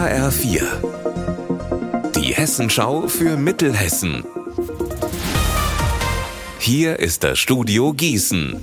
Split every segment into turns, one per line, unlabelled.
HR4. Die Hessenschau für Mittelhessen. Hier ist das Studio Gießen.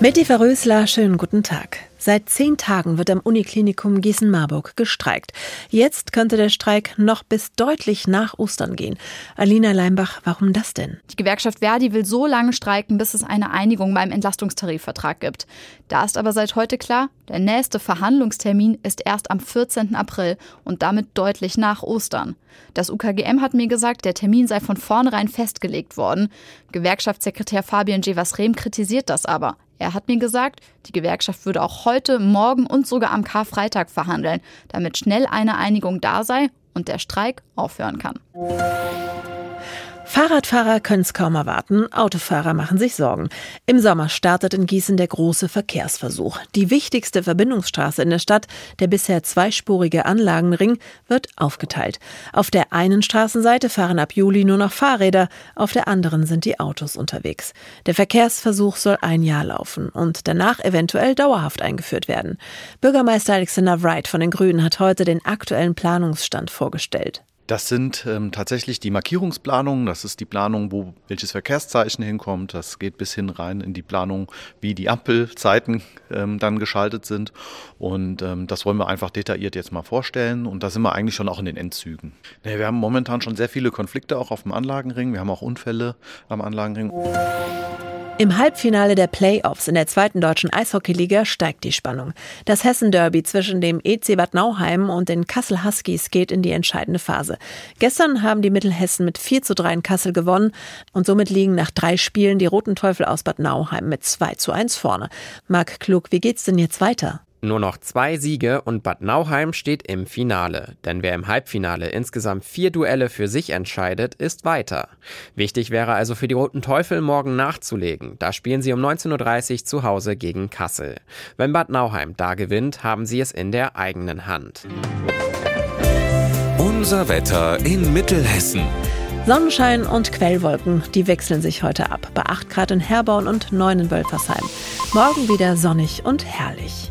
Mit Eva Rösler, schönen guten Tag. Seit zehn Tagen wird am Uniklinikum Gießen-Marburg gestreikt. Jetzt könnte der Streik noch bis deutlich nach Ostern gehen. Alina Leimbach, warum das denn?
Die Gewerkschaft Verdi will so lange streiken, bis es eine Einigung beim Entlastungstarifvertrag gibt. Da ist aber seit heute klar, der nächste Verhandlungstermin ist erst am 14. April und damit deutlich nach Ostern. Das UKGM hat mir gesagt, der Termin sei von vornherein festgelegt worden. Gewerkschaftssekretär Fabian Jevas-Rehm kritisiert das aber. Er hat mir gesagt, die Gewerkschaft würde auch heute, morgen und sogar am Karfreitag verhandeln, damit schnell eine Einigung da sei und der Streik aufhören kann.
Fahrradfahrer können es kaum erwarten, Autofahrer machen sich Sorgen. Im Sommer startet in Gießen der große Verkehrsversuch. Die wichtigste Verbindungsstraße in der Stadt, der bisher zweispurige Anlagenring, wird aufgeteilt. Auf der einen Straßenseite fahren ab Juli nur noch Fahrräder, auf der anderen sind die Autos unterwegs. Der Verkehrsversuch soll ein Jahr laufen und danach eventuell dauerhaft eingeführt werden. Bürgermeister Alexander Wright von den Grünen hat heute den aktuellen Planungsstand vorgestellt.
Das sind ähm, tatsächlich die Markierungsplanungen. Das ist die Planung, wo welches Verkehrszeichen hinkommt. Das geht bis hin rein in die Planung, wie die Ampelzeiten ähm, dann geschaltet sind. Und ähm, das wollen wir einfach detailliert jetzt mal vorstellen. Und da sind wir eigentlich schon auch in den Endzügen. Ja, wir haben momentan schon sehr viele Konflikte auch auf dem Anlagenring. Wir haben auch Unfälle am Anlagenring.
Im Halbfinale der Playoffs in der zweiten deutschen Eishockeyliga steigt die Spannung. Das Hessen-Derby zwischen dem EC Bad Nauheim und den Kassel Huskies geht in die entscheidende Phase. Gestern haben die Mittelhessen mit 4 zu 3 in Kassel gewonnen und somit liegen nach drei Spielen die Roten Teufel aus Bad Nauheim mit 2 zu 1 vorne. Marc Klug, wie geht's denn jetzt weiter?
Nur noch zwei Siege und Bad Nauheim steht im Finale. Denn wer im Halbfinale insgesamt vier Duelle für sich entscheidet, ist weiter. Wichtig wäre also für die Roten Teufel morgen nachzulegen. Da spielen sie um 19.30 Uhr zu Hause gegen Kassel. Wenn Bad Nauheim da gewinnt, haben sie es in der eigenen Hand.
Unser Wetter in Mittelhessen.
Sonnenschein und Quellwolken, die wechseln sich heute ab. Bei 8 Grad in Herborn und 9 in Wölfersheim. Morgen wieder sonnig und herrlich.